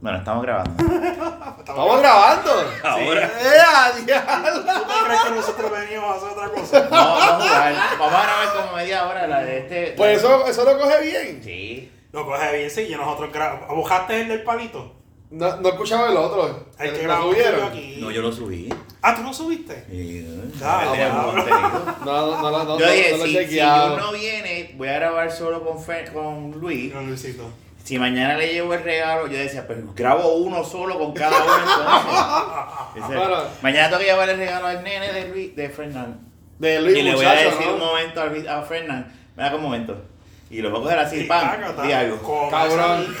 Bueno, estamos grabando. Estamos grabando. Ahora. ¡Eh, diablo! ¿Tú te crees que nosotros venimos a hacer otra cosa? No, vamos a jugar. Vamos a grabar como media hora la de este. Pues eso, eso lo coge bien. Sí. Lo coge bien, sí, y nosotros grabamos. ¿Buscaste el del palito? No, no escuchaba el otro. El que ¿Lo tú aquí. No, yo lo subí. Ah, ¿tú no subiste? Sí, Ah, no. No, no, no, no, no, Yo dije, no lo he si, si no viene, voy a grabar solo con, Fer- con Luis. No, Luisito. Si mañana le llevo el regalo, yo decía, pero grabo uno solo con cada uno entonces. Ese- Bueno. mañana tengo que llevar el regalo al nene de Luis, de Fernando. De Luis y le voy a decir ¿no? un momento a, a Fernando. Me da un momento. Y lo voy a coger así, Sí, tácata. di algo. Cabrón.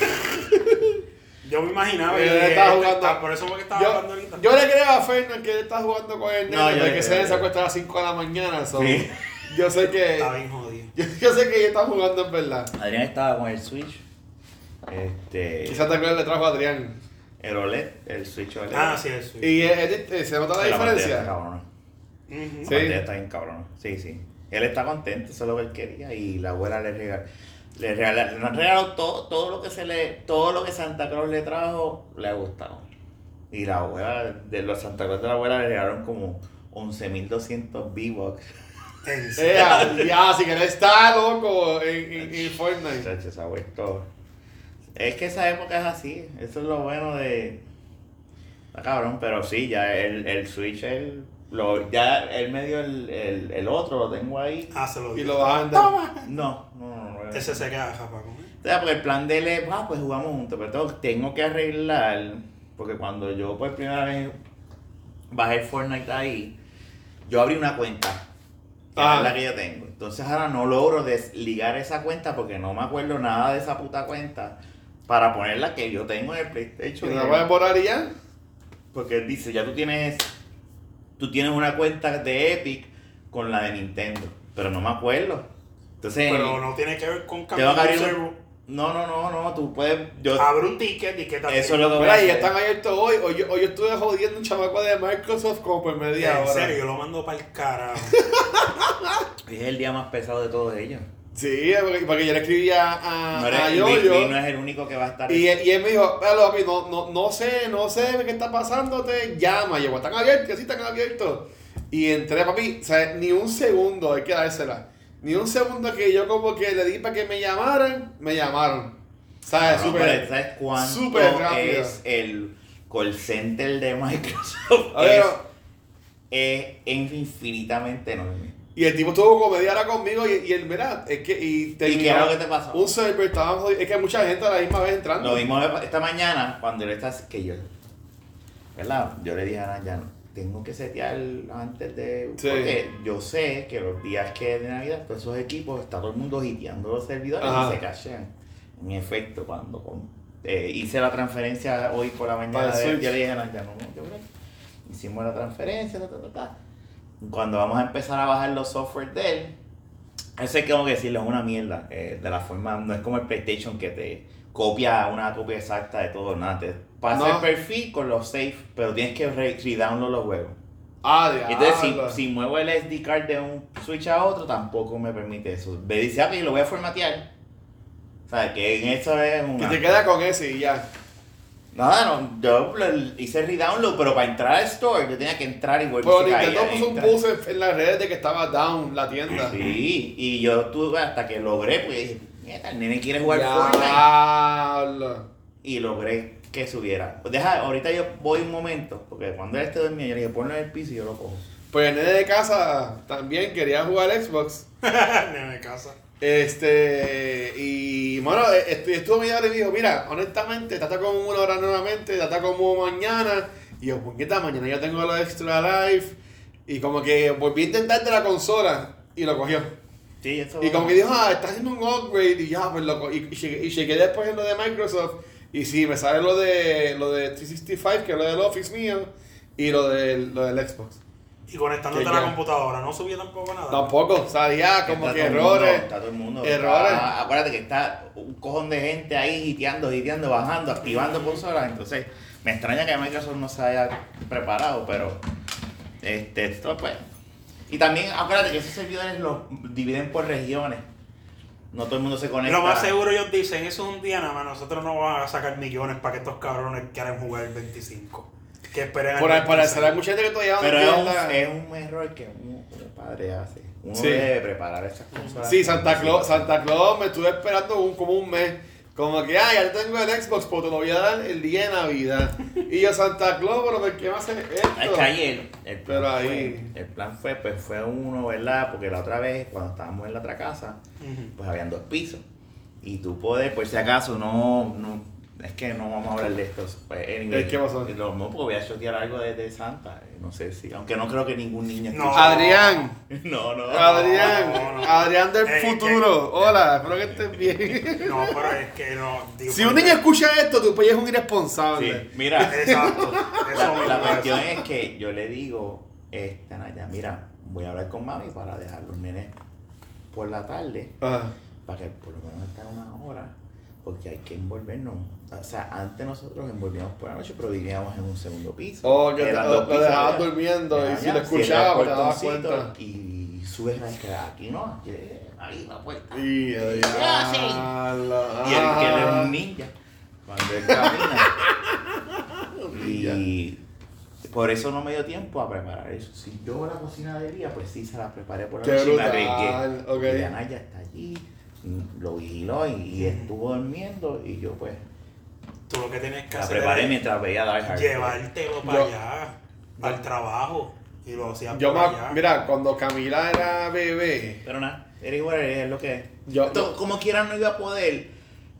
Yo me imaginaba. Él y dije, estaba jugando. está- Por eso fue que estaba hablando Yo, ahorita. yo le creo a Fernan que él está jugando con el No, nene, yo de que se creo. debe acuesta a las 5 de la mañana. so, Sí. Yo sé que. Está bien jodido. Yo, yo sé que ellos están jugando en verdad. Adrián estaba con el Switch. Este. Quizás te acuerdas le trajo a Adrián. El OLED, el Switch OLED. Ah, sí, eso. Y él- él- él- se nota la pantalla diferencia. está. La Sí. pantalla está bien cabrona. Sí, sí. Él está contento, eso es lo que él quería. Y la abuela le regaló. Le regaló, regalado todo, todo lo que se le, todo lo que Santa Claus le trajo, le ha gustado. Y la abuela, de los Santa Claus de la abuela le regalaron como 11.200 V-Bucks. En Eh, serio. ya, si que él está loco en, en, en Fortnite. Chacho, se ha vuelto. Es que esa época es así. Eso es lo bueno de. Está cabrón, pero sí, ya el, el Switch, el, lo, ya él me dio el, el, el otro, lo tengo ahí. Ah, se lo Y lo vas a andar. No, no, no. no. Ese se queda japa. O sea, porque el plan de él es, ah, pues jugamos juntos, pero tengo, tengo que arreglar, porque cuando yo por primera vez bajé el Fortnite ahí, yo abrí una cuenta, que Ah. es la que yo tengo. Entonces ahora no logro desligar esa cuenta porque no me acuerdo nada de esa puta cuenta para ponerla que yo tengo en el ¿Y PlayStation. no la puedes borrar y ya? Porque él dice, ya tú tienes, tú tienes una cuenta de Epic con la de Nintendo, pero no me acuerdo. Entonces, Pero no tiene que ver con cambiar el un- No, no, no, no, tú puedes, yo, Abre un ticket y que también. Eso es lo que voy a Mira, y hacer. están abiertos hoy. Hoy yo, hoy yo estuve jodiendo un chamaco de Microsoft como por media En hora. serio, yo lo mando para el carajo. Es el día más pesado de todos ellos. Sí, porque, porque yo le escribía a, No, a. Luis, Luis no es el único que va a estar. Y, y él me dijo, "Pero, papi, no, no, no sé, no sé qué está pasándote, llama. Y yo, están abiertos, sí están abiertos. Y entré, papi, o sea, ni un segundo, hay que dársela. Ni un segundo que yo como que le di para que me llamaran, me llamaron. ¿Sabes? No, Súper. pero ¿Sabes cuánto súper rápido. es el call center de Microsoft? Ver, es, es infinitamente enorme. Y el tipo media hora conmigo y, y él, mira, es que. Y, ¿Y terminó qué era lo que te pasó? Un server, estaban jodidos. Es que hay mucha gente a la misma vez entrando. Lo vimos esta mañana cuando él está. Que yo. ¿Verdad? Yo le dije a Nayan, tengo que setear antes de. Sí. Porque yo sé que los días que es de Navidad, todos esos equipos, está todo el mundo hiteando los servidores Ajá. y se cachean. En efecto, cuando eh, hice la transferencia hoy por la mañana, el de, yo le dije a Nayan, no, yo creo hicimos la transferencia, ta, ta, ta, ta. Cuando vamos a empezar a bajar los software de él, eso que como que decirlo, es una mierda. eh, de la forma, no es como el PlayStation que te copia una copia exacta de todo, nada. Te pasa No. el perfil con los safe, pero tienes que re- redownload los juegos. Ah, diablo. Entonces, si, si muevo el SD card de un Switch a otro, tampoco me permite eso. Me dice, ah, que lo voy a formatear. O sea, que en eso es Que una... te queda con ese y ya. Nada, no, yo hice redownload, pero para entrar al store yo tenía que entrar y volver Pero a caer. Nintendo puso un en, las redes de que estaba down la tienda. Sí, y yo tuve hasta que logré, pues dije, "Mierda, el nene quiere jugar Fortnite. Y logré que subiera. Pues deja, ahorita yo voy un momento, porque cuando él esté dormido, yo le dije, ponlo en el piso y yo lo cojo. Pues el nene de casa también quería jugar Xbox. Nene de casa. Este, y bueno, estu- estuvo hora y me dijo, mira, honestamente, trata como una hora nuevamente, trata como mañana. Y yo, puñeta, mañana yo tengo lo extra life. Y como que volví a intentar de la consola y lo cogió. Sí, eso. Y como que dijo, ah, está haciendo un upgrade y ya, pues loco. Y, y, llegué, después en lo de Microsoft. Y sí, me sale lo de lo de 365, que es lo del Office mío, y lo del, lo del Xbox. Y conectándote a la computadora, no subía tampoco nada. Tampoco, salía como Está que mundo, errores. está todo el mundo. errores. Ah, acuérdate que está un cojón de gente ahí hiteando, hiteando, bajando, activando consolas. Entonces, me extraña que Microsoft no se haya preparado, pero este, esto pues. Y también, acuérdate que esos servidores los dividen por regiones. No todo el mundo se conecta. Lo más seguro ellos dicen, eso es un día nada más, nosotros no vamos a sacar millones para que estos cabrones quieran jugar el 25. Que esperen al Por, para 26. hay mucha gente que todavía Pero es un, es un error que un, un padre hace. Uno Sí. debe preparar esas cosas. Sí, Santa Claus, Santa Claus me estuve esperando un, como un mes. Como que, ah, ya tengo el Xbox, pero te lo voy a dar el día de Navidad. Y yo, Santa Claus, pero ¿por qué me hacen esto? Es que ayer, el plan, Pero ahí- Fue, el plan fue, pues fue uno, ¿verdad? Porque la otra vez, cuando estábamos en la otra casa, pues habían dos pisos. Y tú puedes, por si acaso, no, no es que no vamos a hablar de esto. Pues, anyway, ¿Qué pasó? Lo mismo porque voy a chotear algo de, de Santa. eh, No sé si, aunque no creo que ningún niño No. escuche. Adrián, No, no. Adrián, no, no. Adrián del Eh, futuro. Hola, espero que estés bien. No, pero es que no. digo, Si un niño escucha esto, tu pues es un Sí, irresponsable. mira, Exacto. Eso la, cuestión es que yo le digo, este, Naya, mira, voy a hablar con mami para dejar los nenes por la tarde. Ah, para que por lo menos estén una hora, porque hay que envolvernos. O sea, antes nosotros envolvíamos por la noche, pero vivíamos en un segundo piso. Oh, que lo, dejabas durmiendo y si lo escuchabas, te dabas cuenta. Y subes la escalera. Aquí no, aquí, ahí la puerta. Y, sí. diablo, Y el que ah. un ninja. Cuando él camina. y por eso no me dio tiempo a preparar eso. Si yo la cocina de día, pues sí se la preparé por la noche y me arriesgué. ok. Y Anaya está allí, lo vigiló y, y estuvo durmiendo y yo pues Tú lo que tienes que la hacer preparé es mientras veía Die Hard. llevártelo para Yo- allá, para el trabajo. Y lo hacías Yo por me, allá. mira, cuando Camila era bebé, Pero nada, era igual, es lo que es. Yo- To- como quiera no iba a poder,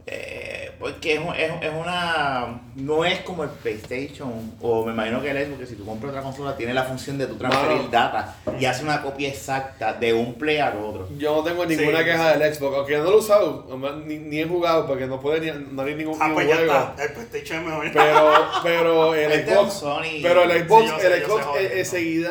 eh, porque es, un- es, es una... No es como el PlayStation, o me imagino que el Xbox, que si tú compras otra consola, tiene la función de tú transferir data y hace una copia exacta de un play al otro. yo no tengo ninguna Sí. queja del Xbox, aunque no lo he usado, ni, ni he jugado porque no puede ni, no hay ningún, Ah, ningún pues ya está. El PlayStation es mejor. Pero, pero el Este Xbox, Sony. pero el Xbox, Sí, yo sé, el Xbox eh, enseguida,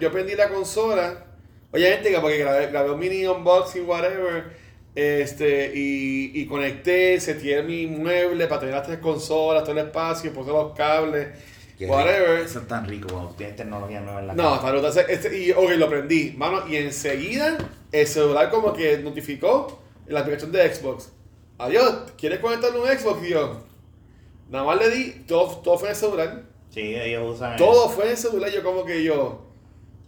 yo prendí la consola, oye gente, que porque grabé, grabé un mini unboxing, whatever, este, y, y conecté, seteé mi mueble para tener las tres consolas, todo el espacio, puse los cables, Qué whatever. rico. Eso es tan rico cuando tienes tecnología nueva en la No, casa. brutal. Este- y, ok, lo prendí, mano, y enseguida el celular como que notificó en la aplicación de Xbox. Adiós, ¿quieres conectarle un Xbox? Y yo, nada más le di, todo, todo fue en el celular. Sí, ellos usan... Todo fue en el celular, yo como que yo,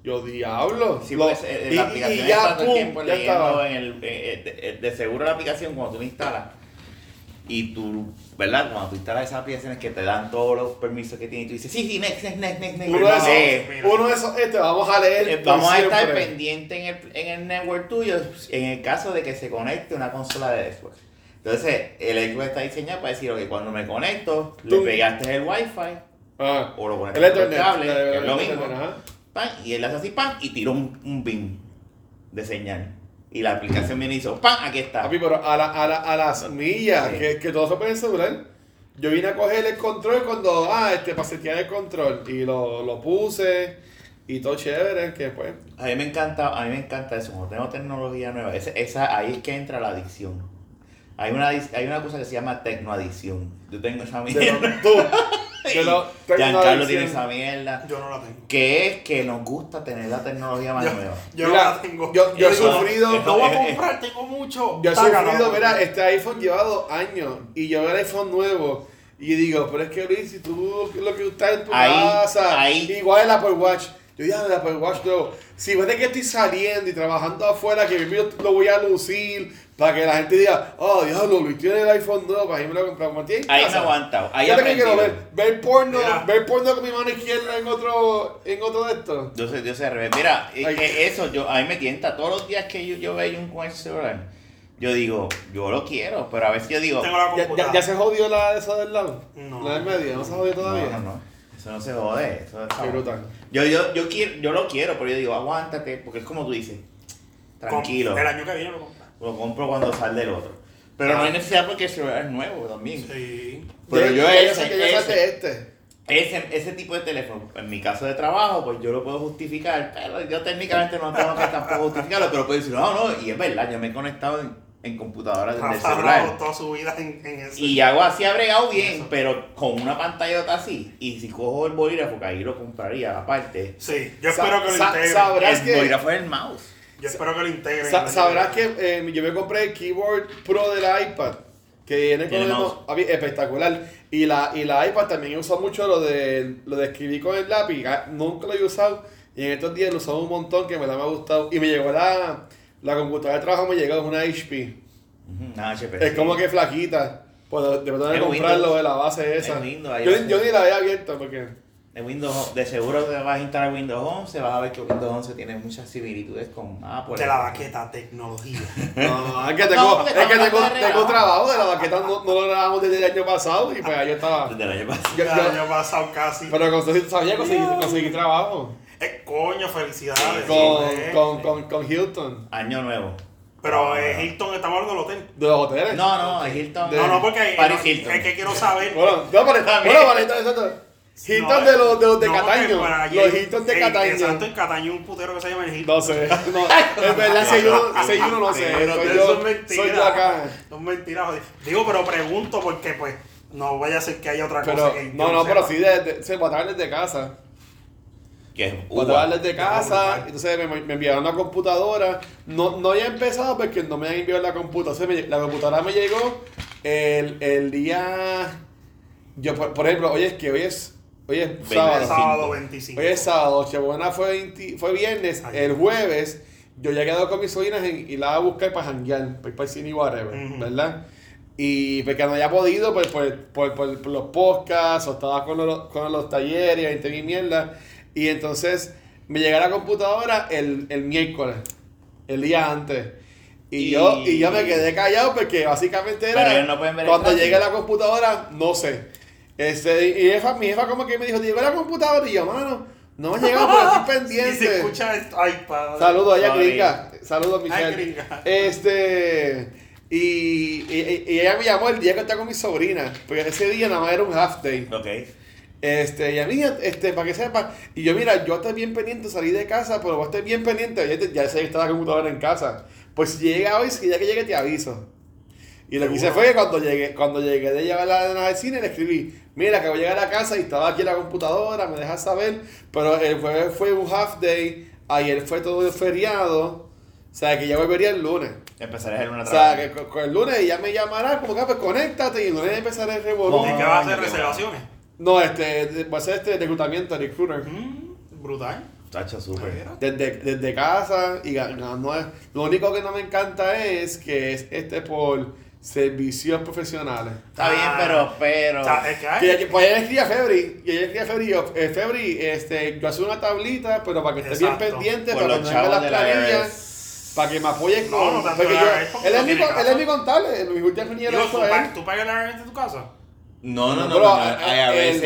yo diablo. Sí, Lo- porque eh, y, la aplicación y está ya, todo el tiempo ya leyendo en el, eh, de, de- de seguro la aplicación cuando tú la instalas y tú, ¿verdad? Cuando tú instalas esas aplicaciones que te dan todos los permisos que tiene y tú dices, sí, sí, next, next, next, next, next. Uno de esos, Eh, uno de esos, este, vamos a leer. eh, vamos a estar siempre. pendiente en el, en el network tuyo en el caso de que se conecte una consola de Xbox. Entonces, el Xbox está diseñado para decir, ok, cuando me conecto, le Tú- pegaste el Wi-Fi Ah, o lo el por Ethernet. cable, que es lo mismo. ajá. Pan, y él hace así, pan, y tiró un, un de señal. Y la aplicación viene y hizo, pan, aquí está. Papi, pero a, la- a, la- a las millas, Sí. que, que todo se puede celular. Yo vine a coger el control cuando, ah, este, para setear el control. Y lo, lo puse y todo chévere, que pues. A mí me encanta, a mí me encanta eso, cuando tengo tecnología nueva, esa, esa- ahí es que entra la adicción. Hay una, hay una cosa que se llama tecnoadicción. Yo tengo esa mierda. tú, lo, Giancarlo tiene esa mierda. Yo no la tengo. Que es que nos gusta tener la tecnología más Yo, nueva. yo Mira, no la tengo. yo- yo he sufrido- No voy a comprar, tengo mucho. Yo he sufrido, mira, este iPhone lleva dos años y yo veo el iPhone nuevo y digo, pero es que Luis, si tú lo que estás en tu Ahí, casa, ahí. igual el Apple Watch. Yo ya el Apple Watch nuevo. Si ves de que estoy saliendo y trabajando afuera, que yo lo voy a lucir para que la gente diga, oh, diablo, Luis tiene el iPhone nuevo, para mí me lo compré como tiene en Ahí me he aguantado. Ahí Yo también quiero ver, ver porno, Mira. ver porno con mi mano izquierda en otro, en otro de estos. Yo sé, yo sé, al revés. Mira, eh, Ay. eh, eso yo, a mí me tienta. Todos los días que yo, yo veo un con ese celular, yo digo, yo lo quiero, pero a veces yo digo, Tengo la ¿Ya, ya, computadora. ya se jodió la de esa del lado? No. La del medio, ¿no se jodió todavía? no, no, no, eso no se jode. Eso está Qué brutal. Yo, yo, yo, quiero, yo lo quiero, pero yo digo, aguántate, porque es como tú dices, tranquilo, El año que viene lo. Lo compro cuando sale del otro. Pero no hay necesidad porque el celular es nuevo también. Sí. Pero yo ese- que ese- este. Ese, ese tipo de teléfono, en mi caso de trabajo, pues yo lo puedo justificar, pero yo técnicamente no tengo que tampoco justificarlo, pero puedo decir, no, no, y es verdad, yo me he conectado en, en computadoras desde el celular. toda su vida en, en eso. Y hago así, ha bregado bien, Eso. pero con una pantallota así. Y si cojo el bolígrafo, que ahí lo compraría aparte. Sí, yo Sa- espero que lo sabrás El que- bolígrafo es el mouse. Yo espero que lo integren. Sa- sabrás que eh, yo me compré el keyboard pro del iPad. Que viene con el mouse. espectacular. Y la, y la iPad también usa mucho lo de, lo de escribir con el lápiz. Ah, Nunca lo he usado. Y en estos días lo usaba un montón que me la me ha gustado. Y me llegó la, la computadora de trabajo, me llegó, es una HP. Una HP. Es sí. como que flaquita. Pues de verdad Es comprarlo de la base esa. Es ahí yo, ni la había abierto porque. De Windows, de seguro que vas a instalar Windows 11, vas a ver que Windows 11 tiene muchas similitudes con Apple. De la baqueta tecnología. No, es que tengo, No, es que tengo, trabajo de la baqueta, no, no lo grabamos desde el año pasado y pues ahí yo estaba. Desde el año pasado. Yo- El año pasado casi. pero conseguí, sabía conseguir, conseguir trabajo Eh, coño, felicidades. con, eh. con, con, con Hilton, Año nuevo. Pero Ah, eh, Hilton, estamos hablando del hotel. de los hoteles. No, no, es Hilton. De- No, no, porque Paris Hilton. es que quiero saber. Bueno, no, pero, También. bueno, vale, entonces, entonces, Hilton No, de los de, los de no, Cataño. allí- Los Hilton de eh, Cataño. Exacto, en Cataño un putero que se llama el Hilton. No sé. No, es verdad, si hay uno, si uno no sé. Pero Soy yo, es mentira. soy yo acá. Son mentiras, joder. Digo, pero pregunto porque, pues, no vaya a ser que haya otra Pero, cosa que. no, yo no, pero sí, de, de, se botaron desde casa. Que es desde casa, entonces me, me enviaron una computadora. No, no había empezado porque no me habían enviado la computadora. Me- la computadora me llegó el, el día. Yo, por, por ejemplo, hoy es que hoy es. Hoy es sábado. Sábado 25. Hoy es sábado, Chebuena fue, 20 fue viernes, Ayer. el jueves yo ya he quedado con mis sobrinas en- y la voy a buscar para janguear, para ir para el cine y whatever, Ujú. ¿verdad? Y porque no había podido pues, por, por, por- por los podcasts, o estaba con los, con los talleres, 20 mil mierda. Y entonces me llega la computadora el, el miércoles, el día antes. Y, Y- yo, y yo me quedé callado porque básicamente era... Pero ellos no pueden ver cuando llegue la computadora, no sé. Este, y jefa, mi jefa como que me dijo, ¿te llegó la computadora? Y yo, mano, no llegado, pero estoy Y pendiente. se escucha esto. Ay, padre. Saludos Sorry. gringa. Saludos, Michelle. Ay. Este. Y, y, y ella me llamó el día que estaba con mi sobrina. Porque ese día nada más era un half day. Ok. Este, y a mí, este, para que sepa. Y yo, mira, yo estoy bien pendiente, salí de casa, pero vos estás bien pendiente. Ya, te- ya sé que está la computadora en casa. Pues si llega hoy, si ya que llegue, te aviso. Y lo que hice fue que cuando llegué, cuando llegué de llevar la nena al cine, le escribí, mira, que voy a llegar a casa y estaba aquí la computadora, me dejas saber. Pero el jueves fue un half day, ayer fue todo el feriado. O sea, que ya volvería el lunes. Empezaré hacer una O sea, trabajo. que con, con el lunes ella me llamará, como que, ah, pues conéctate y el lunes empezaré el revolú. ¿De qué va a hacer qué reservaciones? No, este, de- va a ser este reclutamiento, recruiter. Mm, brutal. Tacho, súper. Desde, desde casa y ganando. Lo único que no me encanta es que es este por servicios profesionales. Está bien, pero, pero. O sea, es que hay- Que, que- pues ella escribía a Febri, y ella escribía a Febri, yo, eh, Febri, este, yo hago una tablita, pero para que estés bien pendiente, por para que las planillas, para que me apoyen No, con... no tanto porque la yo- porque él, no es mi, él es mi contable, eso ¿tú, es pa- él. ¿tú pagas la renta de tu casa? No, no, no. Pero, no, no, IRS el-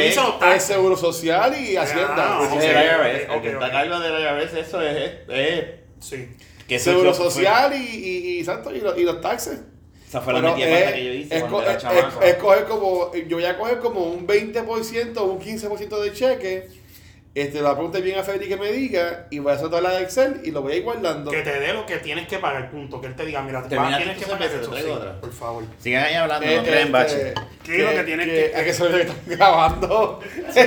es- seguro social y hacienda. Ah, es el IRS. ok, El que ok. está a cargo del IRS, eso es. es, es- Sí. seguro social y, y, y, exacto, y, los, y los taxes. Esa fue la Pero metida es- pata que yo hice es, cuando co- era es- chamaco. es- es coger como, yo voy a coger como un 20% o un 15% de cheque, este, lo apunte bien a Federico que me diga, y voy a hacer toda la de Excel y lo voy a ir guardando. Que te dé lo que tienes que pagar, punto. Que él te diga, mira, te tienes que pagar Sí, otra. por favor. Sigan ahí hablando, Eh, no creen bache. este, ¿Qué es lo que tienes que- A que se me están grabando. Sí,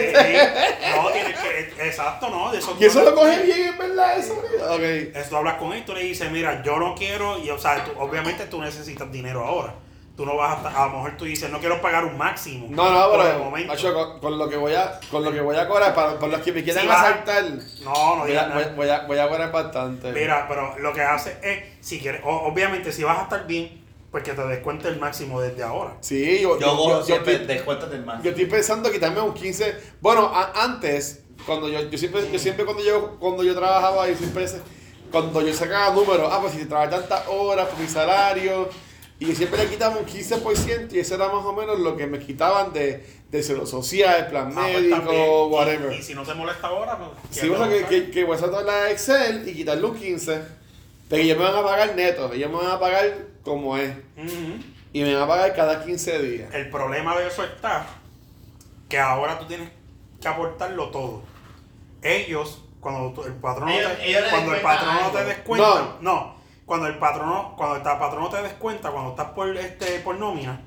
no, tienes que. Exacto, ¿no? De eso y eso lo coge bien, en verdad, eso. Ok. Eso tú hablas con él, tú le dices, mira, yo no quiero, y o sea, tú- obviamente tú necesitas dinero ahora. Tú no vas a, a lo mejor tú dices, no quiero pagar un máximo. No, no, el pero momento. macho, con, con lo que voy a, con lo que voy a cobrar, para, por los que me quieran Sí, va. asaltar, No, no voy a, voy, a, voy a cobrar bastante. Mira, pero lo que hace es, si quieres, o- obviamente si vas a estar bien, pues que te descuente el máximo desde ahora. Sí, yo, Yo cojo yo siempre estoy- descuentos del más. Yo estoy pensando quitarme un 15. Bueno, a- antes, cuando yo, yo siempre, yo siempre cuando yo, cuando yo trabajaba, yo siempre cuando yo sacaba números, ah, pues si trabajaba tantas horas por mi salario, y siempre le quitaba un 15%, y eso era más o menos lo que me quitaban de, de seguro social, plan Ah, pues, médico, también. Whatever. Y, si no te molesta ahora, pues. Sí, o sea, que, que, que voy a sacar la Excel y quitarle un 15, pero ellos me van a pagar neto, ellos me van a pagar como es, y me van a pagar cada 15 días. El problema de eso está que ahora tú tienes que aportarlo todo. Ellos, cuando tú- el patrono Ellos- te, ellos cuando el patrono te descuenta, No. no. Cuando el patrono, cuando el patrono te descuenta, cuando estás por este por nómina,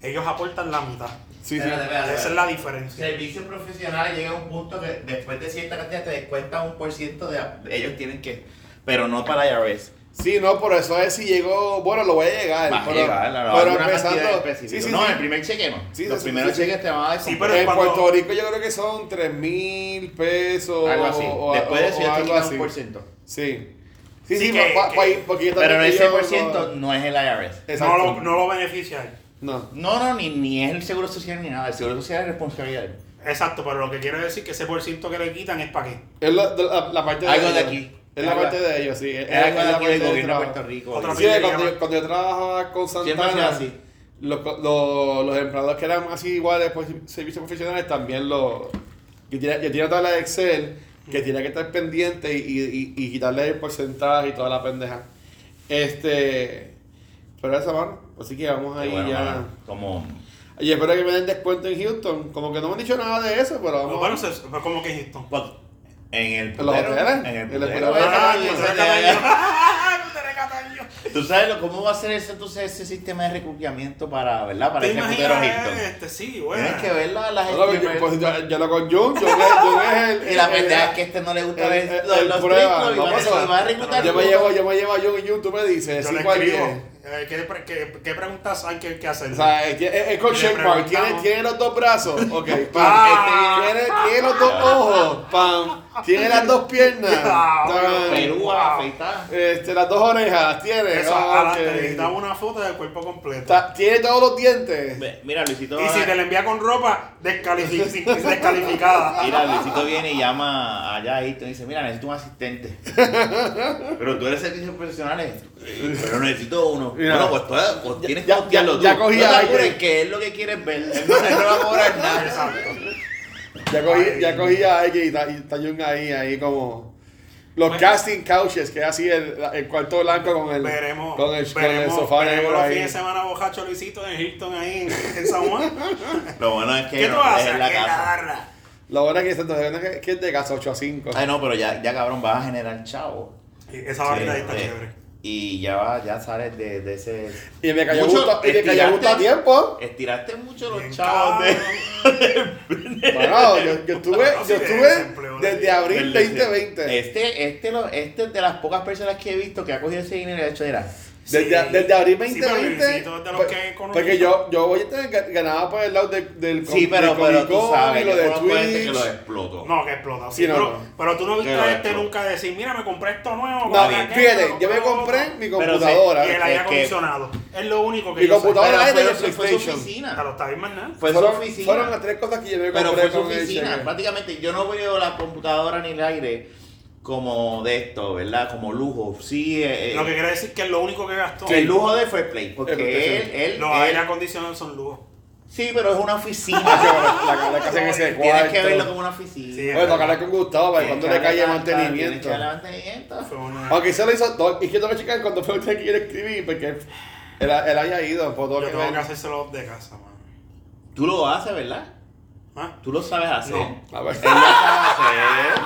ellos aportan la mitad. Sí, sí. Espérate, espérate, Esa es la diferencia. Servicios profesionales llega a un punto que después de cierta cantidad te descuentan un por ciento de ellos tienen que pero no para IRS. Sí, no, por eso es si llegó, bueno, lo voy a llegar. Va a llegar, la- la- pero empezando, sí, sí, no, sí. el primer cheque no. Sí, Los sí, primeros sí, sí. cheques te van a dar Sí, pero en cuando- Puerto Rico yo creo que son 3 mil pesos. algo así. o- o- Después de eso ya te algo quitan así. un por ciento. Sí. Sí, Sí, sí, que- pa- que- pa- ahí, porque yo Pero ese por no- ciento no es el IRS. Exacto. No lo, no lo beneficia. No. No, no, ni, ni es el seguro social ni nada. El seguro social es responsabilidad. de él. Exacto, pero lo que quiere decir que ese por ciento que le quitan es para qué. Es la, la, la parte de Algo de ellos. aquí. Es la parte de ellos, sí. Es, Es algo es de aquí del gobierno de. Puerto Rico. Otra Sí, cuando, yo, cuando yo trabajaba con Santana, así. los, los, los empleados que eran así iguales por servicios profesionales también lo... Yo tenía, yo tenía tabla de Excel que tenía que estar pendiente y, y, y quitarle el porcentaje y toda la pendeja. Este... Pero eso, mano. Así que vamos ahí bueno, ya. mano, como Y espero que me den descuento en Houston. Como que no me han dicho nada de eso, pero vamos Bueno, como que Houston. pues, en el los putero, hoteles? En el En el putero. Ah. Ah. Tú sabes lo- cómo va a ser ese, entonces, ese sistema de reclutamiento para, ¿verdad? Para ¿Te ese putero imaginas Hilton. este? Sí, bueno. Tienes que ver la, No, yo- strippers. pues yo, yo lo con Jun, Jun es, Jun es el. Y la el- es que este no le gusta el- ver el- los, el los prueba, strip clubs y no va a- pasa. y va a reclutar Yo me llevo, yo me llevo a Jun y Jun, tú me dices, Yo eh, ¿qué, pre- qué, qué preguntas hay que, que hacer? O sea, es, con Park, ¿Tiene, los dos brazos, ok, pam. Ah. Este, tiene, tiene los dos ojos, pam. Tiene las dos piernas, Ah, tan. Perú Wow. afeitada. este, las dos orejas, tiene. Eso, ok. adelante, necesitamos una foto del cuerpo completo. Tiene todos los dientes. Ve, Mira, Luisito. y si te la envía con ropa, descalifi- descalificada. Mira, Luisito viene y llama allá a Hilton y dice, mira, necesito un asistente. Pero tú eres servicios profesionales. Pero necesito uno. Mira. bueno, pues, tú, pues tienes que ya- ya- ya tú. cogí no te a apures, alguien. que es lo que quieres ver. Él no, no va a cobrar nada. Exacto. Ya cogí, Ay. ya cogí a alguien y está, y está ahí, ahí como. Los Bueno. casting couches, que es así el, el cuarto blanco con el, Veremos, con el, con el veremos, sofá veremos negro los ahí. fines de semana bojacho Luisito en Hilton ahí en, en San Juan. Lo bueno es que ¿Qué tú no, es haces la aquí en la casa. Lo bueno es que, es que- que es de casa 8 a 5. Ay, no, pero ya, ya cabrón, vas a generar chavo. Esa barrita ahí está eh, chévere. Y ya, va, ya sales de, de ese... Y me cayó Mucho- justo, y me cayó justo a tiempo. Estiraste mucho los Bien chavos de... Bueno, yo, yo estuve, yo estuve desempleo, de- desde abril del- 2020. Este, este, lo, este es de las pocas personas que he visto que ha cogido ese dinero y ha hecho era... Desde, Sí. desde abril Sí, pero 2020. Luisito es de los pues- que conocí. porque yo, yo voy a tener que- ganaba por el lado de- del Sí, pero, del pero tú sabes, y lo de gente que Twitch. lo explotó. No, que explota. Sí, Sí, no, pero, no. pero tú no viste a este explotó. nunca decir, mira, me compré esto nuevo. No, fíjate, yo me compré mi Pero computadora. Y el Es aire acondicionado. Es lo único que Mi yo sé. computadora Pero fue, de fue su PlayStation. oficina. Pero está bien más nada. Fue su fueron, oficina. fueron las tres cosas que yo me Pero compré fue su oficina. Prácticamente yo no veo la computadora ni el aire como de esto, ¿verdad? Como lujo. Sí, eh, Lo que quiere decir que es lo único que gastó. el lujo de Fair Play. Porque él, él, Los él- aire acondicionados son lujo. Sí, pero es una oficina. La, la, la casa en ese Tienes cuarto. que verlo como una oficina. Sí, Oye, tocarle con Gustavo para Tienes cuando que le cae darle mantenimiento. Tienes que mantenimiento. Una- Aunque se lo hizo todo. Y que que checar cuando fue que quiere escribir, porque él, él, él haya ido. Por todo Yo que tengo ver. que hacérselo de casa, man. Tú lo haces, ¿verdad? ¿Ah? Tú lo sabes hacer. No. A ver. Él lo sabe hacer.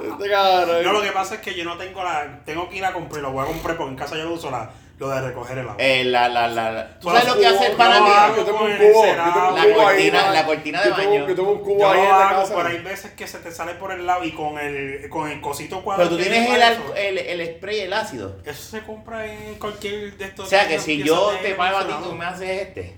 Este cabrón. No, lo que pasa es que yo no tengo la. Tengo que ir a comprar, lo voy a comprar porque en casa yo lo uso la, lo de recoger el agua. Eh, la, la, la, la- ¿Tú sabes lo que hace el pana mío? Yo tengo un cubo, La cortina- la cortina de baño. Yo tengo un cubo Yo ahí lo en la hago, casa. pero hay veces que se te sale por el lado y con el, con el cosito cuadrado. Pero tú tienes el, eso, el, el spray, el ácido. Eso se compra en cualquier de estos. O sea que si yo te pago a ti, tú me haces este.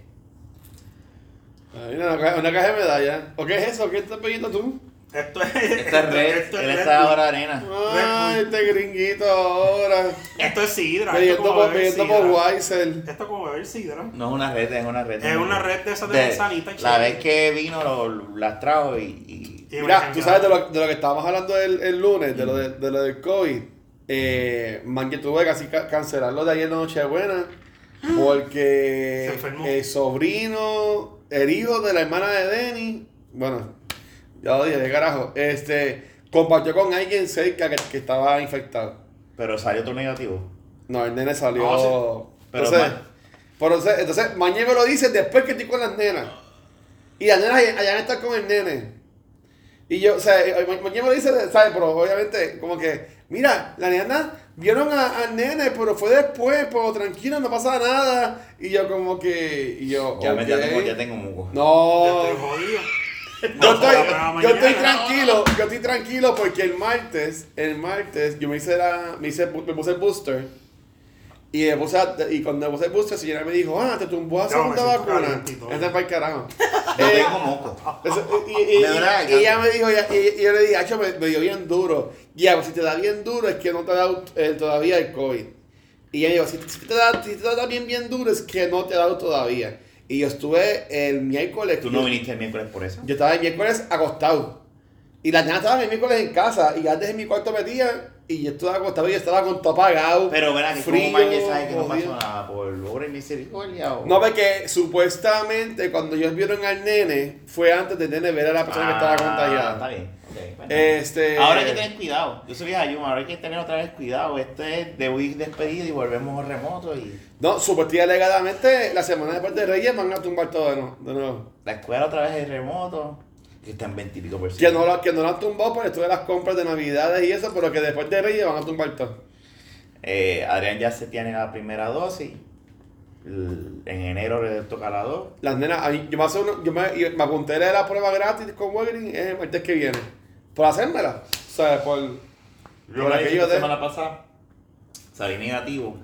Ay, Una, caja- una caja de medalla. ¿O qué es eso? ¿Qué estás pidiendo tú? Esto es. Esta es red, esto es él Red está ahora arena. Ay, este gringuito ahora. Esto es sidra. Esto como por, beber sidra. Esto es como beber sidra. No es una red, es una red. Es una red de esas de manzanita, La vez que vino lo- las trajo y, y- Y Mira, tú sabes de lo, de lo que estábamos hablando el, el lunes, de lo, de, de lo del COVID. Eh, man, que tuve que casi ca- cancelarlo de ayer en Nochebuena. Porque el sobrino, el hijo de la hermana de Denny, bueno, ya lo dije, de carajo, este, compartió con alguien cerca que, que estaba infectado. Pero salió todo negativo. No, el nene salió. No, Pero entonces, pero entonces, entonces, Mañé me lo dice después que estoy con las nenas. Y las nenas allá están con el nene. Y yo, o sea, eh, Ma- Mañé me lo dice, ¿sabes? Pero obviamente, como que, mira, las nenas vieron a- al nene, pero fue después, pero tranquilo, no pasa nada. Y yo, como que, y yo, Ya, me- ya ok. tengo, ya tengo muco. No, estoy jodido. Yo estoy, yo estoy tranquilo, yo estoy tranquilo porque el martes, el martes, yo me hice la, me hice, me puse el booster. Y, puse a- y cuando puse el booster, la señora me dijo, ah, te tumbó la segunda vacuna. Esta es para el carajo. Yo Eh, tengo moco. eso- y, y- y- verdad, y- y ella me dijo, y, y- y yo le dije, "Acho, me, me dio bien duro. Ya, pues si te da bien duro es que no te ha dado eh, todavía el COVID. Y ella me dijo, si, si te da, si te da bien bien duro es que no te ha dado todavía. Y yo estuve el miércoles. Tú no viniste el miércoles por eso. Yo estaba el miércoles acostado. Y las nenas estaban el miércoles en casa. Y antes en mi cuarto metía. Y yo estaba acostado y estaba con todo apagado. Pero verá que frío, como sabe que no pasó nada por obra y misericordia. o- No, porque supuestamente cuando ellos vieron al nene, fue antes del nene ver a la persona que estaba Ah, Está contagiada. bien. ok, bueno. Este- Ahora hay que tener cuidado. Yo soy vieja Yuma, ahora hay que tener otra vez cuidado. Este es de ir despedido y volvemos remoto y No, supuestamente alegadamente, la semana después de Reyes van a tumbar todo de nuevo. de nuevo. la escuela otra vez es remoto. Que está en 20 y pico por Que ciento. no, lo, que no lo han tumbado por esto de las compras de Navidades y eso, pero que después de Reyes van a tumbar todo. Eh, Adrián ya se tiene la primera dosis. En enero le toca la dos. Las nenas, mí- yo me, hace uno- yo me, me apunté a la prueba gratis con Walgreens el martes que viene. Por hacérmela. O sea, por. Yo por la hice aquello la de. semana pasada. Salí negativo.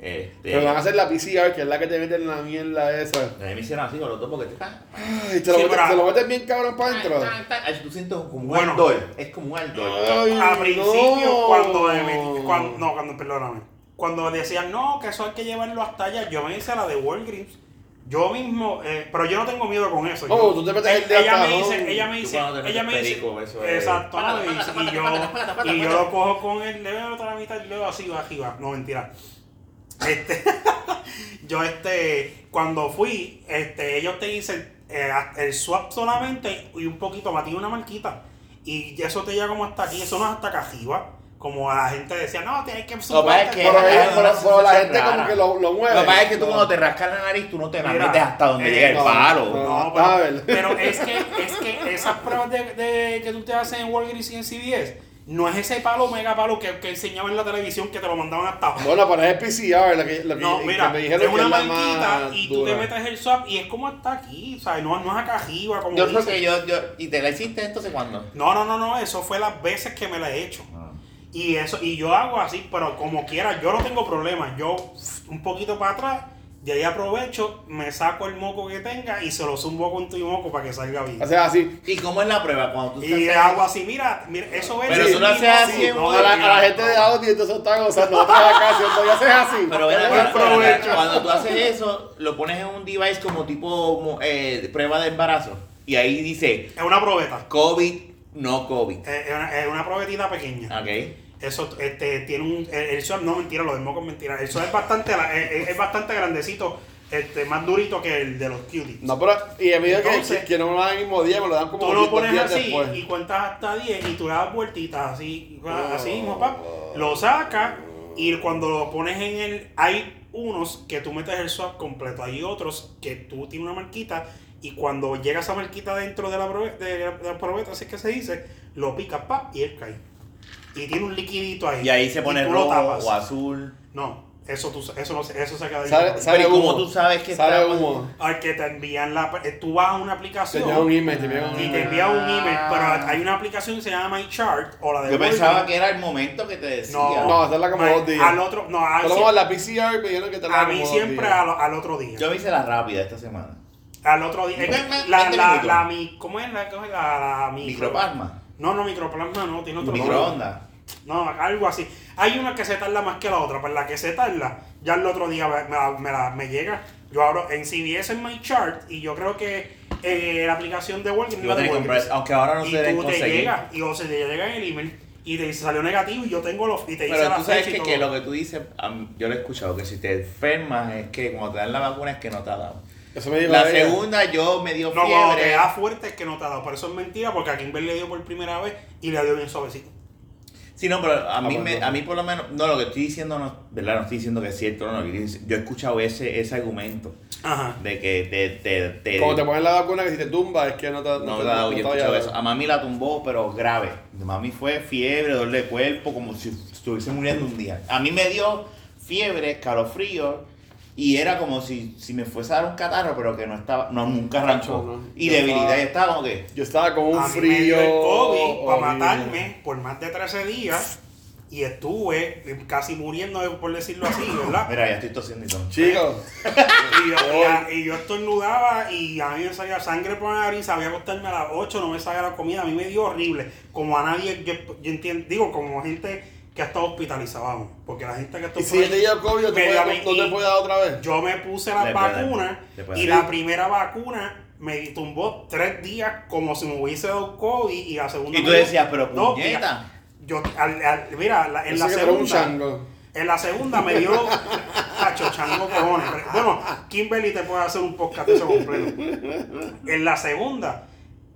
Este, Pero van a hacer la PCR, que es la que te meten la mierda esa. a mí me hicieron así con los dos porque te Ay, te lo, Sí, metes, pero- te lo metes bien cabrón para adentro. Ay, Tú sientes como un Bueno. ardor. Es como un ardor. Ay, a principio no. cuando me metí, cuando, no, cuando, perdóname, cuando decían, no, que eso hay que llevarlo hasta allá, yo me hice la de Walgreens, yo mismo, eh, pero yo no tengo miedo con eso. Oh, yo- tú te metes el dedo ella hasta me dice, ella me dice, ella me dice, perico, eso es- exacto, y, yo, y lo cojo con el dedo otra mitad y luego así va, aquí va, no mentira. Este, yo este, cuando fui, este, ellos te dicen eh, el swap solamente y un poquito más, tiene una marquita. Y eso te llega como hasta aquí, eso no es hasta acá arriba. Como la gente decía, no, tienes que Lo que es que- Pero, eh, no, la gente rara. como que lo, lo mueve. Lo que pasa es que tú No. cuando te rascas la nariz, tú no te la Mira, metes hasta donde eh, llega el no, palo. no. Pero, pero es que, es que esas pruebas de, de- que tú te haces en Walgreens y en CVS, no es ese palo, mega palo que, que enseñaban en la televisión que te lo mandaban hasta abajo. Bueno, pero es el PCR, lo que, lo que, No, que mira, me es dijeron que una es la marquita más y tú dura. te metes el swap y es como hasta aquí, o sea, no, no es acá arriba como Yo creo dicen. que yo, yo, ¿y te la hiciste entonces cuándo? No, no, no, no, eso fue las veces que me la he hecho. Ah. Y eso, y yo hago así, pero como quiera, yo no tengo problema. Yo un poquito para atrás, de ahí aprovecho, me saco el moco que tenga y se lo zumbo con tu moco para que salga bien. O sea, así. ¿Y cómo es la prueba? Cuando tú Y estás- hago así, mira, mira, eso es. Pero tú lo haces así a, la, la gente de audio entonces está gozando. Nosotros acá haciendo, ya haces así. Pero cuando tú haces eso, lo pones en un device como tipo eh, prueba de embarazo. Y ahí dice Es una probeta. COVID, no COVID. Es es una, es una probetita pequeña. ¿Ok? Eso este, tiene un. El, el swab, no mentira, lo moco es mentira. El swab es bastante, la- es, es bastante grandecito, este, más durito que el de los cuties. No, pero. Y a medida que, Entonces- que, que no me lo dan el mismo día, me lo dan como Tú lo pones así después. y cuentas hasta 10 y tú le das vueltitas así, Oh. así mismo, pap, lo sacas y cuando lo pones en el... Hay unos que tú metes el swap completo, hay otros que tú tienes una marquita y cuando llega esa marquita dentro de la, probe- de la, de la probeta, así es que se dice, lo picas, pap, y él cae. Y tiene un liquidito ahí. Y ahí se pone rojo o azul. No, eso, tú, eso, no, se- eso se queda ahí. Pero ¿y cómo tú sabes que Sale está- humo. Al que te envían la... eh, Tú vas a una Te aplicación... envían un email, te envían un Y te email. envía un email, pero hay una aplicación que se llama MyChart o la de Yo pensaba que era el momento que te decía. No, No, hacerla como My- dos días. Al otro, no, a, Por lo menos la PCR me dijeron que te la a mí siempre al, al otro día. Yo me hice la rápida esta semana. al otro día. La, 20 la, la, mi, ¿Cómo es la, cómo es la, la micro- Microplasma. No, no, microplasma no, tiene otro. Microondas. No, algo así. Hay una que se tarda más que la otra, pero la que se tarda, ya el otro día me, la- me la- me llega. Yo abro en CBS en MyChart y yo creo que eh, la aplicación de Walgreens Yo la que comprar, aunque ahora no y se tú te llega, y o se te llega en el email y te salió negativo y yo tengo los y te dice Pero la tú sabes fecha y que, que lo que tú dices, yo lo he escuchado, que si te enfermas es que cuando te dan la vacuna es que no te ha dado. Eso me dijo La segunda yo me dio No, cuando te fiebre. da fuerte es que no te ha dado. Por eso es mentira, porque a Kimber le dio por primera vez y le dio bien suavecito. Sí, no, pero a mí, pues, me, no. a mí por lo menos, no, lo que estoy diciendo, no, ¿verdad? No estoy diciendo que es cierto, no, no, yo he escuchado ese, ese argumento Ajá. de que te, te, te, Como te ponen la vacuna que si te tumba es que no te no, te- te ha dado, yo he te escuchado vaya a eso. dar. A mami la tumbó, pero grave. A mami fue fiebre, dolor de cuerpo, como si estuviese muriendo un día. A mí me dio fiebre, escalofrío Y era como si, si me fuese a dar un catarro, pero que no estaba, no, nunca arrancó. No, no. Y Yo debilidad, estaba- y estaba como que, Yo estaba con un a mí me frío. dio el COVID para matarme por más de 13 días y estuve casi muriendo, por decirlo así, ¿verdad? mira, ya estoy tosiendo y todo. Chicos, Y yo, y a- y yo estornudaba y a mí me salía sangre por la nariz, sabía acostarme a las 8, no me salía la comida, a mí me dio horrible. Como a nadie, yo, yo entiendo, digo, como gente que ha estado hospitalizada, vamos, porque la gente que ha y estado si dio COVID, ¿no te puede- no te y- puede dar otra vez? Yo me puse le puede y la primera vacuna me tumbó tres días como si me hubiese dado COVID y la segunda Y tú decías, pero dos puñeta. Yo, al- al- mira, la- en Ese la segunda, en la segunda me dio cacho, chango cojones. Bueno, Kimberly te puede hacer un podcast de eso completo. En la segunda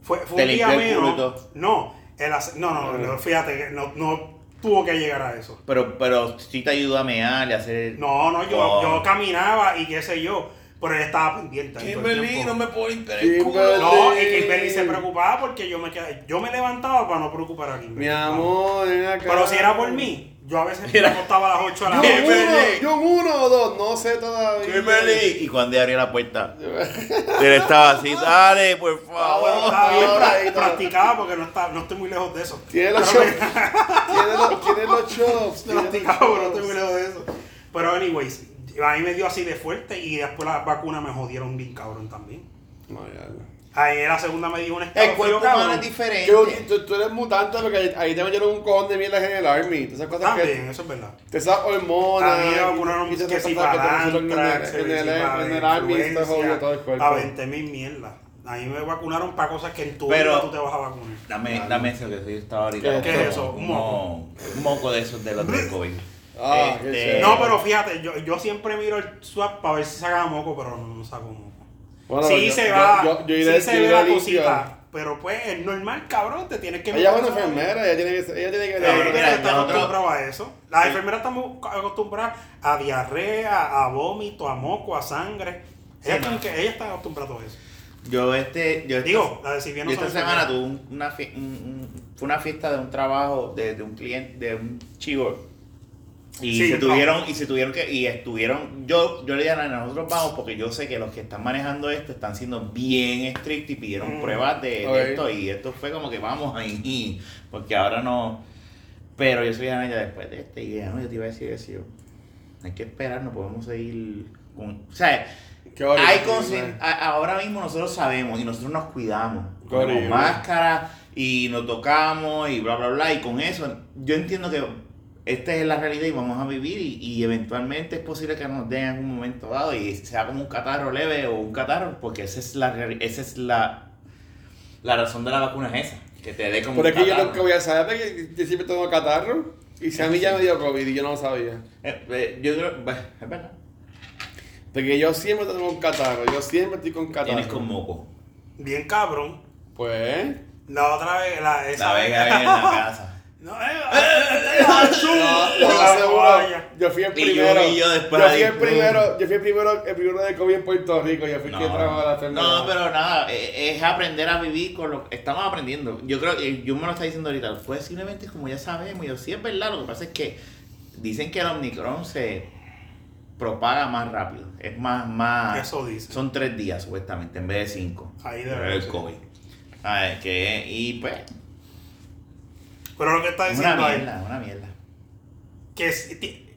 fue, fue un día y menos. No, en la no, no, no, fíjate que no, no tuvo que llegar a eso. Pero, pero sí te ayudó a mear y a hacer. No, no, yo, Oh. yo caminaba y qué sé yo, pero ella estaba pendiente. el tiempo. me puedo Kimberly. No, y Kimberly se preocupaba porque yo me quedaba, yo me levantaba para no preocupar a Kimberly. Mi amor, ven acá. Pero si era por mí, yo a veces me acostaba a las 8 de la Yo noche. uno, yo uno o dos, no sé todavía. Kimberly. Y cuando ella abrió la puerta, él estaba así, dale, por Ah, bueno, favor. estaba bien, pra- practicaba porque no, está, no estoy muy lejos de eso. Tiene los chops. Tiene los, tiene los chops. Practicaba, pero no estoy muy lejos de eso. Pero anyways, a mí me dio así de fuerte y después las vacunas me jodieron bien cabrón también. No, ya, ya. Ahí en la segunda me dio un El cuerpo humano es diferente. Que tú, tú eres mutante porque ahí- ahí te metieron un cojón de mierda en el army. Esas cosas También, que. eso es verdad. Esas hormonas. A mí me vacunaron y esas que si pusieron en el- en el- que army. Te jodió influencia, todo el cuerpo. 20 mil mierdas. A mí me vacunaron para cosas que en tu Pero- vida tú te vas a vacunar. Dame, dame eso que sí estaba ahorita. ¿Qué- qué es eso? Un Un moco. Un moco de esos de los del COVID. Ah, Este. No, pero fíjate, yo, yo siempre miro el swap para ver si saca moco, pero no, no saco moco. Bueno, sí yo- se va, yo- yo iré- sí se ve la cosita, pero pues es normal, cabrón, te tienes que Ella es una enfermera, ella tiene que. Ella tiene que La Pero gente mira, está acostumbrada a eso. Las enfermeras estamos acostumbradas a diarrea, a vómito, a moco, a sangre. Sí, Ellas, no. están que- ellas están acostumbradas a todo eso. Yo este, yo esta- Digo, la de si bien no esta semana tuve un- una, fie- un- un- fue una fiesta de un trabajo de, de un cliente, de un chivo. Y Sí, se tuvieron, y se tuvieron que, y estuvieron, yo, yo le dije a nosotros vamos porque yo sé que los que están manejando esto están siendo bien estrictos y pidieron Mm. pruebas de, de esto y esto fue como que vamos ahí, porque ahora no, pero yo soy a ella después de este y no, yo te iba a decir eso, hay que esperar, no podemos seguir con, o sea, hay consci- a- ahora mismo nosotros sabemos y nosotros nos cuidamos. Horrible. máscara y nos tocamos y bla, bla, bla. Y con eso, yo entiendo que esta es la realidad y vamos a vivir y, y eventualmente es posible que nos den en algún momento dado y sea como un catarro leve o un catarro, porque esa es la, esa es la, la razón de la vacuna es esa, que te dé como un es que yo nunca voy a saber porque yo siempre tengo catarro. Y si a mí ya me dio COVID y yo no lo sabía. Eh, eh, yo creo, bueno, es verdad. Porque yo siempre tengo un catarro. Yo siempre estoy con catarro. Tienes con moco. Bien cabrón. Pues. La otra vez, la, esa La vez. que en la casa. No, eh, eh, eh, yo fui el primero. yo fui el primero, yo fui el primero, el primero de COVID en Puerto Rico. Yo fui el que trajo a la enfermedad. no, pero nada, eh, es aprender a vivir con lo que estamos aprendiendo. Yo creo que yo me lo está diciendo ahorita, posiblemente como ya sabemos, yo sí es verdad, lo que pasa es que dicen que el Omicron se propaga más rápido, es más, más, Eso dice. son tres días supuestamente en vez de cinco. Ahí Pero debe el. COVID. A ver, que, y pues, Pero lo que está es una diciendo es mierda, una mierda. que es-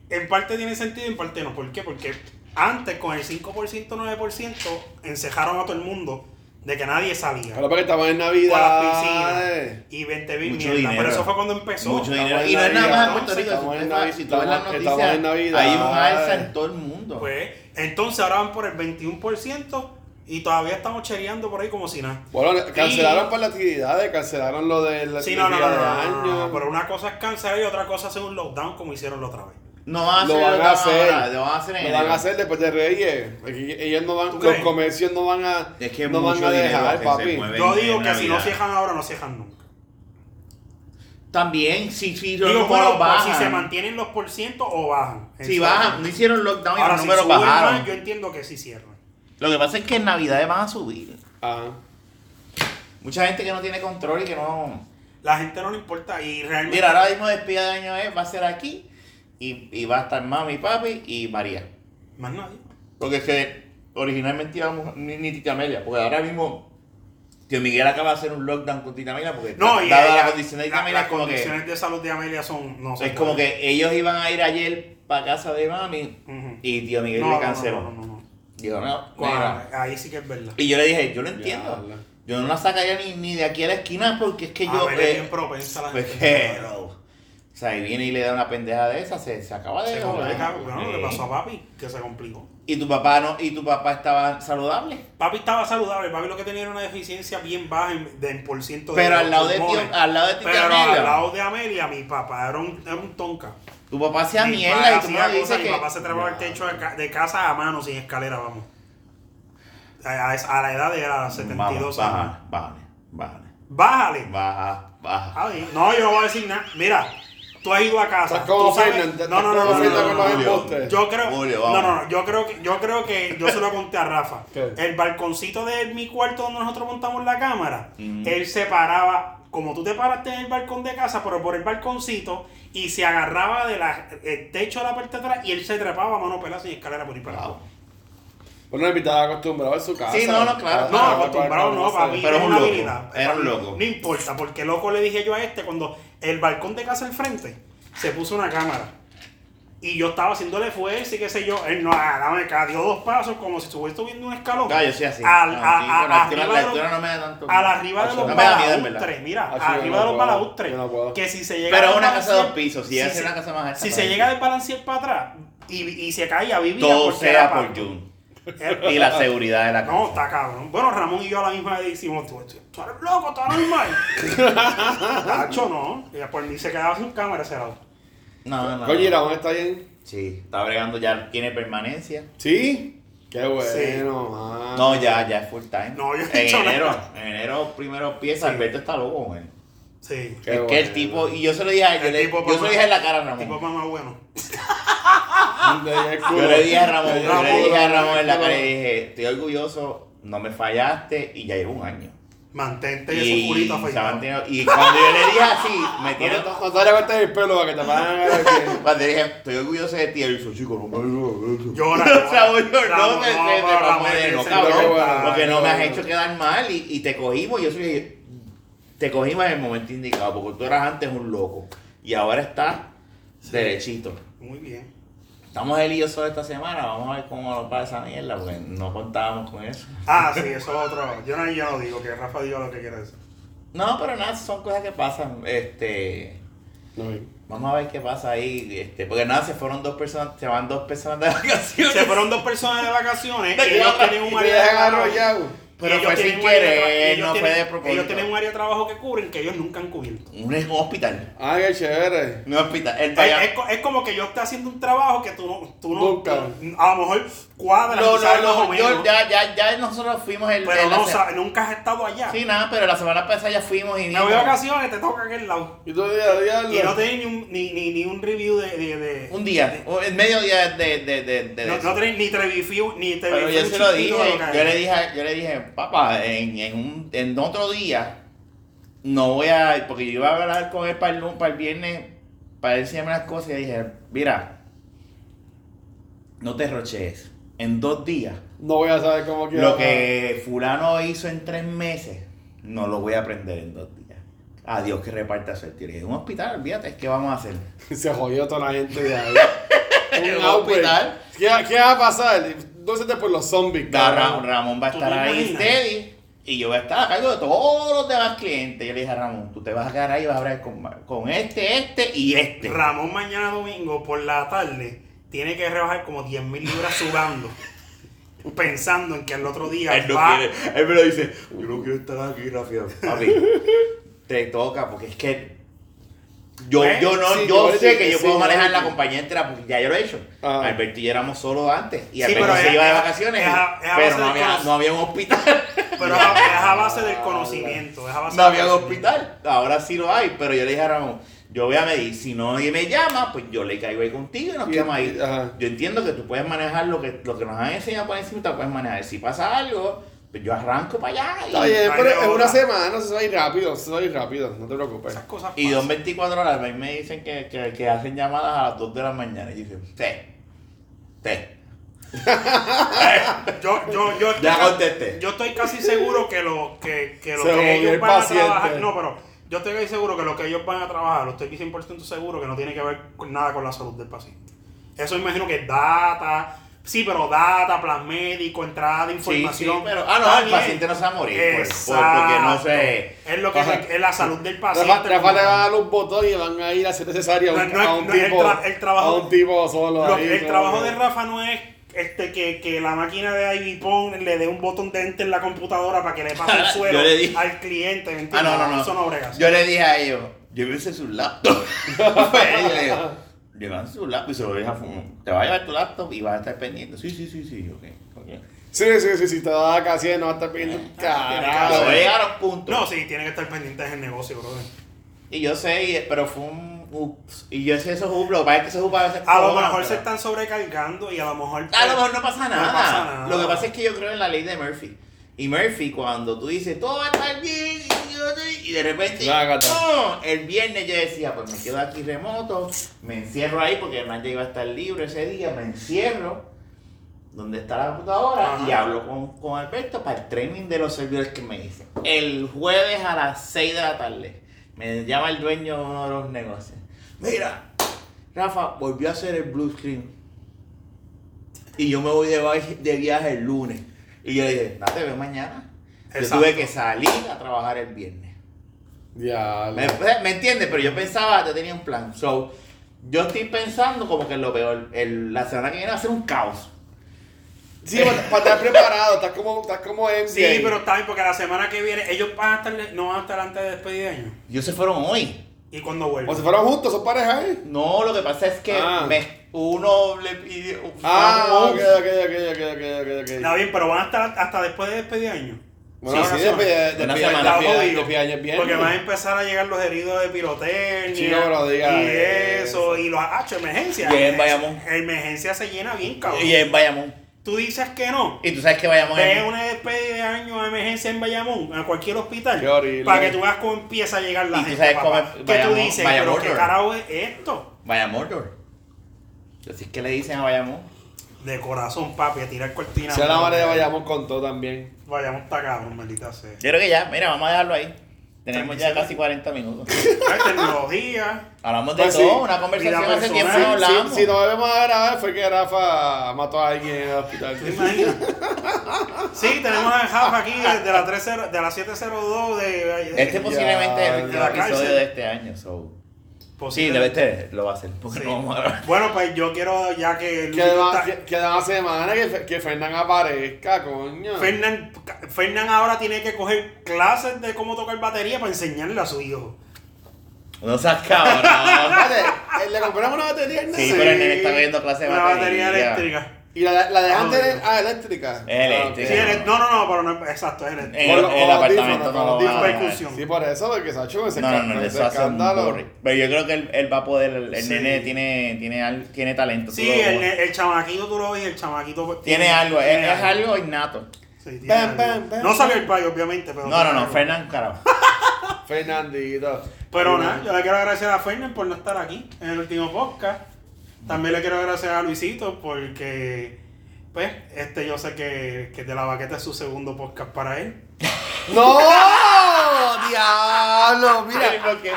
en parte tiene sentido y en parte no. ¿Por qué? Porque antes con el 5%, 9% encejaron a todo el mundo de que nadie salía. Ahora porque estamos en Por Navidad. las piscinas y 20 mil mierda. dinero. Pero eso fue cuando empezó. Mucho dinero. Y no es nada más en Puerto Rico. estamos Si en Navidad, si tú ves las estamos- en Navidad. hay un alza en todo el mundo. Pues, entonces ahora van por el 21% y todavía estamos chereando por ahí como si nada. Bueno, cancelaron Y- para las actividades, cancelaron lo de la Sí, no, no, no, de año. Pero una cosa es cancelar y otra cosa es hacer un lockdown como hicieron la otra vez. No van a Lo van a hacer. ahora, Lo van a hacer en Lo van a hacer después de Reyes. Ellos no van, ¿Tú los crees? comercios no van a, Es que no van a dejar, papi. Yo digo que si no cierran ahora, no cierran nunca. También, si, si los Digo, números por bajan. si se mantienen los por ciento o bajan. si bajan, no hicieron lockdown y Ahora, los si números suben bajaron. más, yo entiendo que sí cierran. Lo que pasa es que en Navidades van a subir. Ah. Mucha gente que no tiene control y que no. La gente no le importa y realmente... Mira, ahora mismo despida de año es, va a ser aquí y, y va a estar mami, papi y María. Más nadie. Porque es que originalmente íbamos ni, ni Tita Amelia, porque ahora mismo Tío Miguel acaba de hacer un lockdown con Tita Amelia, porque No, y dada ella- la condición de Tita Amelia, las que, condiciones de salud de Amelia son. No es como que ellos iban a ir ayer para casa de mami y tío Miguel No, le no, canceló. No, ahí sí que es verdad. Y yo le dije, yo lo entiendo. Diablo. Yo no la sacaría ni, ni de aquí a la esquina porque es que yo. Amelia es eh, bien propensa a la pues gente. que, O sea, y viene y le da una pendeja de esa, se, se acaba de Se joder. complica, bueno, le Sí. pasó a papi, que se complicó. Y tu papá no, y tu papá estaba saludable. Papi estaba saludable, papi lo que tenía era una deficiencia bien baja en, de, en por ciento de Pero al lado de tío, al lado de ti Pero Amelia, al lado de Amelia, mi papá era un, era un tonka. Tu papá hacía Mi mierda y tú me dices mi que. papá se trepaba al techo de, ca- de casa a mano sin escalera, vamos. A, a a la edad de era 72 Vamos, años. baja, bájale, bájale. Bájale. Baja, baja. No, yo no voy a decir nada. Mira, tú has ido a casa. Tú sabes- No, no, no, no. Yo creo, Julio, no, no, no, yo creo que, yo creo que yo se lo conté a Rafa. ¿Qué? El balconcito de mi cuarto donde nosotros montamos la cámara, Mm. él se paraba, como tú te paraste en el balcón de casa, pero por el balconcito, y se agarraba del techo de la parte de atrás y él se trepaba a mano pelada sin escalera por ir para abajo. Bueno, el estaba acostumbrado en su casa. Sí, no, no, claro. No, Ah, acostumbrado no, papi. Pero es un una loco, habilidad. era un loco. No importa, porque loco le dije yo a este cuando el balcón de casa al frente se puso una cámara. Y yo estaba haciéndole fuerza y qué sé yo. Él no, ah, dame acá, dio dos pasos como si estuviera subiendo un escalón. Ah, yo soy así. Al- No, a- sí, a- altura- arriba la de los- altura no me da tanto. A la arriba de los no me da miedo, en balaustres, verdad. mira, arriba no de los balaustres. no. Que si se llega Pero a es una casa de dos pisos, si es una casa más alta, Si se llega a desbalancear para atrás y, y se caía, vivía Todo porque era sea por parto. Jun. Eh, Y la seguridad de la casa. no, está cabrón. Bueno, Ramón y yo a la misma vez decimos, tú, tú eres loco, tú eres normal. Tacho, no. Y por mí se quedaba sin cámara ese lado. No, no. Oye, Ramón está bien. Sí, está bregando ya, tiene permanencia. ¿Sí? Qué bueno, Sí. man. No, ya, ya es full time. No, yo he en enero, nada. en enero primero empieza, Sí. Alberto está loco, güey. Sí. Qué es que el bueno. tipo, y yo se lo dije a yo, El le, tipo yo se lo dije en la cara a El Ramón. tipo más bueno. Yo le dije a Ramón, yo le Ramón, dije a Ramón en la Ramón. cara y dije, estoy orgulloso, no me fallaste y ya llevo un año. Mantente ese Y, culito se ha afeitado. y cuando yo le dije así, me tiene vayas a cortar el pelo para que te. Cuando le dije, estoy orgulloso de ti, él dijo, chico, no me digas eso. Llora, O sea, llora. yo no, ese cabrón, porque no me has hecho quedar mal y, y te cogimos. Yo soy, te cogimos en el momento indicado, porque tú eras antes un loco y ahora estás derechito. Muy bien. Estamos él y yo solo esta semana, vamos a ver cómo nos va esa mierda, porque no contábamos con eso. Ah, sí, eso es otro. Yo no, yo no digo que Rafa diga lo que quiere decir. No, pero nada, son cosas que pasan. Este, No, vamos a ver qué pasa ahí, este, porque nada, se fueron dos personas, se van dos personas de vacaciones. Se fueron dos personas de vacaciones ¿De y ellos tienen un área de arrollado. Pero Ellos fue sin querer, no fue tienen- de propósito. Ellos tienen un área de trabajo que cubren que ellos nunca han cubierto. Un, hospital. Ay, qué chévere. Un hospital. El Es, como que yo esté haciendo un trabajo que tú no, tú no, Nunca. a lo mejor cuadra, No, no, no, menos, yo, ya, ya, ya nosotros fuimos el. pero el- no nunca has estado allá. Sí, nada, pero la semana pasada ya fuimos y Me voy de vacaciones, te toca aquel lado. Y día, Y no tenés ni un, ni, ni, ni un review de... de, de- Un día, o en medio día de. de, de, de no, no tenés ni te review, ni te pero yo se lo dije, de lo yo le dije, yo le dije, papá, en, en, un, en otro día, no voy a. Porque yo iba a hablar con él para el, para el viernes, para enseñarme las cosas, y le dije, mira, no te rochees. En dos días, No voy a saber cómo quiero. Lo que fulano hizo en tres meses, no lo voy a aprender en dos días. Adiós que reparta suerte. Dije, un hospital, olvídate, ¿qué vamos a hacer? Se jodió toda la gente de ahí. Un hospital. ¿Qué, ¿Qué va a pasar? No sé por los zombies. Da- Ra- cabrón. Ramón va a ¿Tú estar ahí steady y yo voy a estar a cargo de todos los demás clientes. Yo le dije a Ramón, tú te vas a quedar ahí y vas a hablar con, con este, este y este. Ramón mañana domingo por la tarde tiene que rebajar como 10 mil libras sudando. pensando en que el otro día Él no va... quiere, él me lo dice, yo no quiero estar aquí, Rafael. Papi, te toca, porque es que yo, Pues, yo no, sí, yo yo sé que yo sí, puedo manejar la compañía entera, porque ya yo lo he hecho. Ajá. Alberto y yo éramos solo antes, y Sí, Alberto pero se iba de es- vacaciones, es a- es a pero no había, no había un hospital. Pero es a, es a base del conocimiento. Es a base no había un hospital, ahora sí lo hay, pero yo le dije a Ramón, yo voy a medir, si no nadie me llama, pues yo le caigo ahí contigo y nos quedamos ahí. ajá. Yo entiendo que tú puedes manejar lo que, lo que nos han enseñado por encima, puedes manejar. Si pasa algo, pues yo arranco para allá. Y, Está bien, Ay, pero no, en una semana se va a ir rápido, se va a ir rápido, no te preocupes. Esas cosas y pasan. son 24 horas, a mí me dicen que, que, que hacen llamadas a las 2 de la mañana. Y dicen, te, te. Yo, yo, yo, Ya contesté. yo estoy casi seguro que lo que, que, lo Se que ellos el van a trabajar. No, pero yo estoy seguro que lo que ellos van a trabajar, lo estoy 100% seguro que no tiene que ver con nada con la salud del paciente. Eso imagino que es data. Sí, pero data, plan médico, entrada de información. sí, pero. Ah, no, el paciente no se va a morir. por- por- Exacto. porque no se. Es lo que es la salud del paciente. Rafa, Rafa le va a dar un botón y van a ir a hacer necesario a un, No, no, a un no, el tipo. tra- el trabajo- a un tipo solo. Lo- ahí, el trabajo de Rafa no es este que, que la máquina de Ivy Pong le dé un botón de enter en la computadora para que le pase el suelo dije- al cliente, ¿me Ah, entiendes? no, no, no. Eso no brega. Yo le dije a ellos, llévense su laptop. Yo le digo, llévense su laptop y se lo deja fumar. Te va a llevar tu laptop y vas a estar pendiente. Sí, sí, sí, sí, ok. ok. Sí, sí, sí, sí, te va a casi no va a estar voy a carajo. llegar a un punto. No, sí, tiene que estar pendiente del negocio, brother. Y yo sé, pero fue un ups. Y yo sé esos hoops, lo que pasa es que esos hoops a veces. A lo mejor pero- se están sobrecargando y a lo mejor. A lo mejor no pasa nada. pasa nada. Lo que pasa es que yo creo en la ley de Murphy. Y Murphy, cuando tú dices, todo va a estar bien, y de repente, no, el viernes yo decía, pues me quedo aquí remoto, me encierro ahí porque además ya iba a estar libre ese día, me encierro donde está la computadora Ajá. y hablo con, con Alberto para el training de los servidores que me dicen. El jueves a las 6 de la tarde me llama el dueño de uno de los negocios. Mira, Rafa, volvió a hacer el blue screen. Y yo me voy de, viaje- de viaje el lunes. Y yo le dije, no te veo mañana. Yo Exacto. tuve que salir a trabajar el viernes. Ya, ¿Me, me entiendes? Pero yo pensaba, yo tenía un plan. So, yo estoy pensando como que lo peor. El, la semana que viene va a ser un caos. Sí, para, para estar preparado, estás como, estás como. Sí, pero está bien porque la semana que viene ellos van a estar, no van a estar antes de despedir de año. Ellos se fueron hoy. ¿Y cuando vuelven? O se fueron juntos, son parejas, ¿eh? No, lo que pasa es que Ah. me- uno le pidió. Ah, ok, ok, ok, ok, ok, ok. Está bien, pero van a estar hasta después de despedir de año. Bueno, Sí, sí, una después semana. de Una semana. Está jodido, años bien. Porque van a empezar a llegar los heridos de pirotecnia Chico, no diga y eso. eso, y los ah, emergencia. Y en Bayamón. Emergencia se llena bien, cabrón. Y en Bayamón. Tú dices que no. Y tú sabes que Bayamón es. una despedida de año de emergencia en Bayamón, a cualquier hospital, Qué horrible. para que tú veas cómo empieza a llegar la Y tú gente. sabes papá. cómo es que tú Bayamón- dices, Bayamón, pero qué carajo es esto. Bayamón. Así es que le dicen a Bayamón. De corazón, papi, a tirar cortina. Si a la manera vayamos con todo también. Vayamos está cabrón, maldita sea. Yo creo que ya, mira, vamos a dejarlo ahí. Tenemos ya 37. casi 40 minutos. Hay tecnología. Hablamos de Pues todo, sí, una conversación hace tiempo personal, no Si, hablamos. si no debemos a grabar fue que Rafa mató a alguien en el hospital. ¿Te imaginas? Sí, tenemos a Jafa aquí de la, 30, de la 702 de... Este posiblemente es el último episodio de este año. So. Sí, debe este lo va a hacer. Porque Sí. no vamos a grabar. Bueno, pues yo quiero ya que... Queda está- una semana que, que Fernán aparezca, coño. Fernán, Fernán ahora tiene que coger clases de cómo tocar batería para enseñarle a su hijo. No seas cabrón. Eh, le compramos una batería al Sí, pero el nene está cogiendo clase de Una batería. batería eléctrica. Y la, la dejan Ah, bueno. Ah, eléctrica. Eléctrica. Sí, el- no, no, no, pero no, exacto, es eléctrica. El, el los apartamento no dejar. percusión. Sí, por eso, porque Sacho ese No, no, no, ese eso escándalo. Pero yo creo que él, él va a poder, el, el Sí. nene tiene, tiene, al- tiene talento. Sí, el, el chamaquito tú lo ves y el chamaquito... pues, tiene algo, es, tiene es algo innato. Sí, tiene Bam, algo. bam, bam. No salió el payo, obviamente, pero... No, tiene no, no. Fernán, carajo. Fernandito. Pero nada, yo le quiero agradecer a Fernan por no estar aquí en el último podcast. También le quiero agradecer a Luisito porque, pues, este yo sé que, que de la baqueta es su segundo podcast para él. ¡No! ¡Diablo! Mira,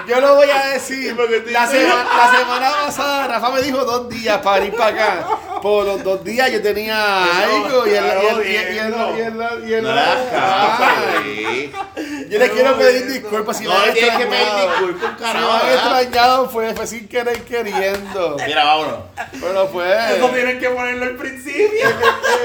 yo lo voy a decir. La, sema- la semana pasada Rafa me dijo dos días para ir para acá. Por los dos días yo tenía algo y él- Yo le quiero pedir disculpas si No me han que pedir disculpas, Si carajo. me han extrañado fue, fue sin querer queriendo. Mira, vámonos. Pero fue. Eso tienen que ponerlo al principio.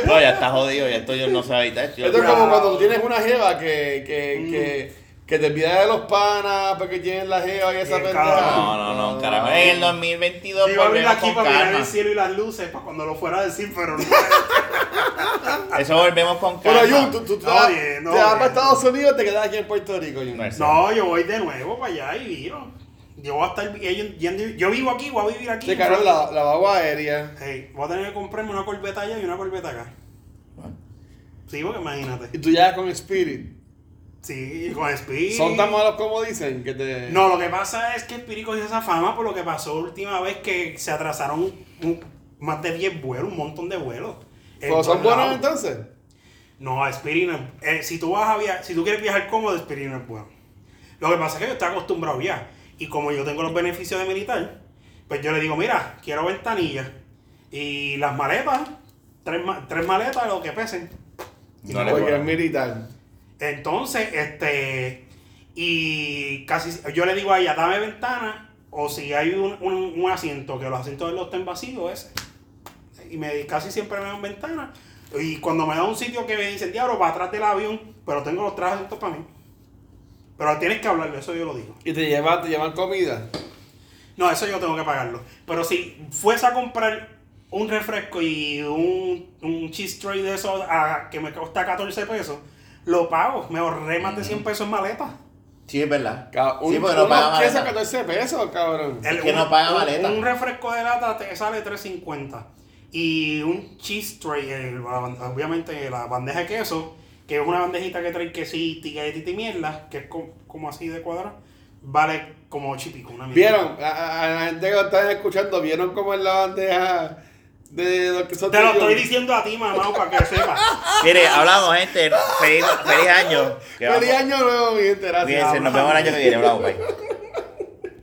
No, ya está jodido, ya esto yo no sé evitar. Esto es como cuando tú tienes una jeva que, que, que, que te olvidas de los panas porque tienes la jeva y esa pendeja. No, no, no, carajo. En el 2022 Iba a abrir volvemos aquí con para mirar calma. el cielo y las luces para cuando lo fuera a decir, pero no. Eso volvemos con calma. Pero Jun, tú, tú te No, vas, bien, no, te vas bien. para Estados Unidos te quedas aquí en Puerto Rico, Jun. No es- No, yo voy de nuevo para allá y viro. Yo voy a estar yendo- yendo- yo vivo aquí, voy a vivir aquí. Te cagaron la, la aérea. Hey, voy a tener que comprarme una corbeta allá y una corbeta acá. Sí, porque imagínate. Y tú ya con Spirit. Sí, con Speed. Son tan malos como dicen que te. No, lo que pasa es que Spirit cogió esa fama por lo que pasó última vez que se atrasaron un- más de 10 vuelos, un montón de vuelos. ¿Pero son buenos entonces? No, Spirit no es- eh, si tú vas a viajar, si tú quieres viajar cómodo, Spirit no es bueno. Lo que pasa es que yo estoy acostumbrado ya. Y como yo tengo los beneficios de militar, pues yo le digo, mira, quiero ventanillas. Y las maletas, tres, ma- tres maletas, lo que pesen. No le Porque es militar. Entonces, este, y casi, yo le digo a ella, dame ventana, o si hay un, un- un asiento, que los asientos de los estén vacíos, ese. Y me, casi siempre me dan ventana. Y cuando me da un sitio que me dicen, diablo, para atrás del avión, pero tengo los tres asientos para mí. Pero tienes que hablarlo, eso yo lo digo. Y te llevan, te llevan comida. No, eso yo tengo que pagarlo. Pero si fuese a comprar un refresco y un, un cheese tray de esos a- que me cuesta 14 pesos, lo pago. Me ahorré más de 100 pesos en maleta. Sí, es verdad. Un, sí, porque no paga maleta. 14 pesos, cabrón. El- que no paga maleta. Un, refresco de lata te sale 3.50. Y un cheese tray, el- obviamente la bandeja de queso, que es una bandejita que trae quesito y galletita y mierda, que es co- como, así de cuadrado, vale como 8 y pico. Una mierda. ¿Vieron? A, a- a la gente que lo están escuchando, ¿vieron cómo es la bandeja de lo que son Te lo estoy diciendo a ti, mamá, para que sepas. Mire, hablamos, gente. Feliz, feliz año. Feliz vamos- año nuevo, mi gente. Gracias. Cuídense, nos vemos el año que viene. Hablamos, bye.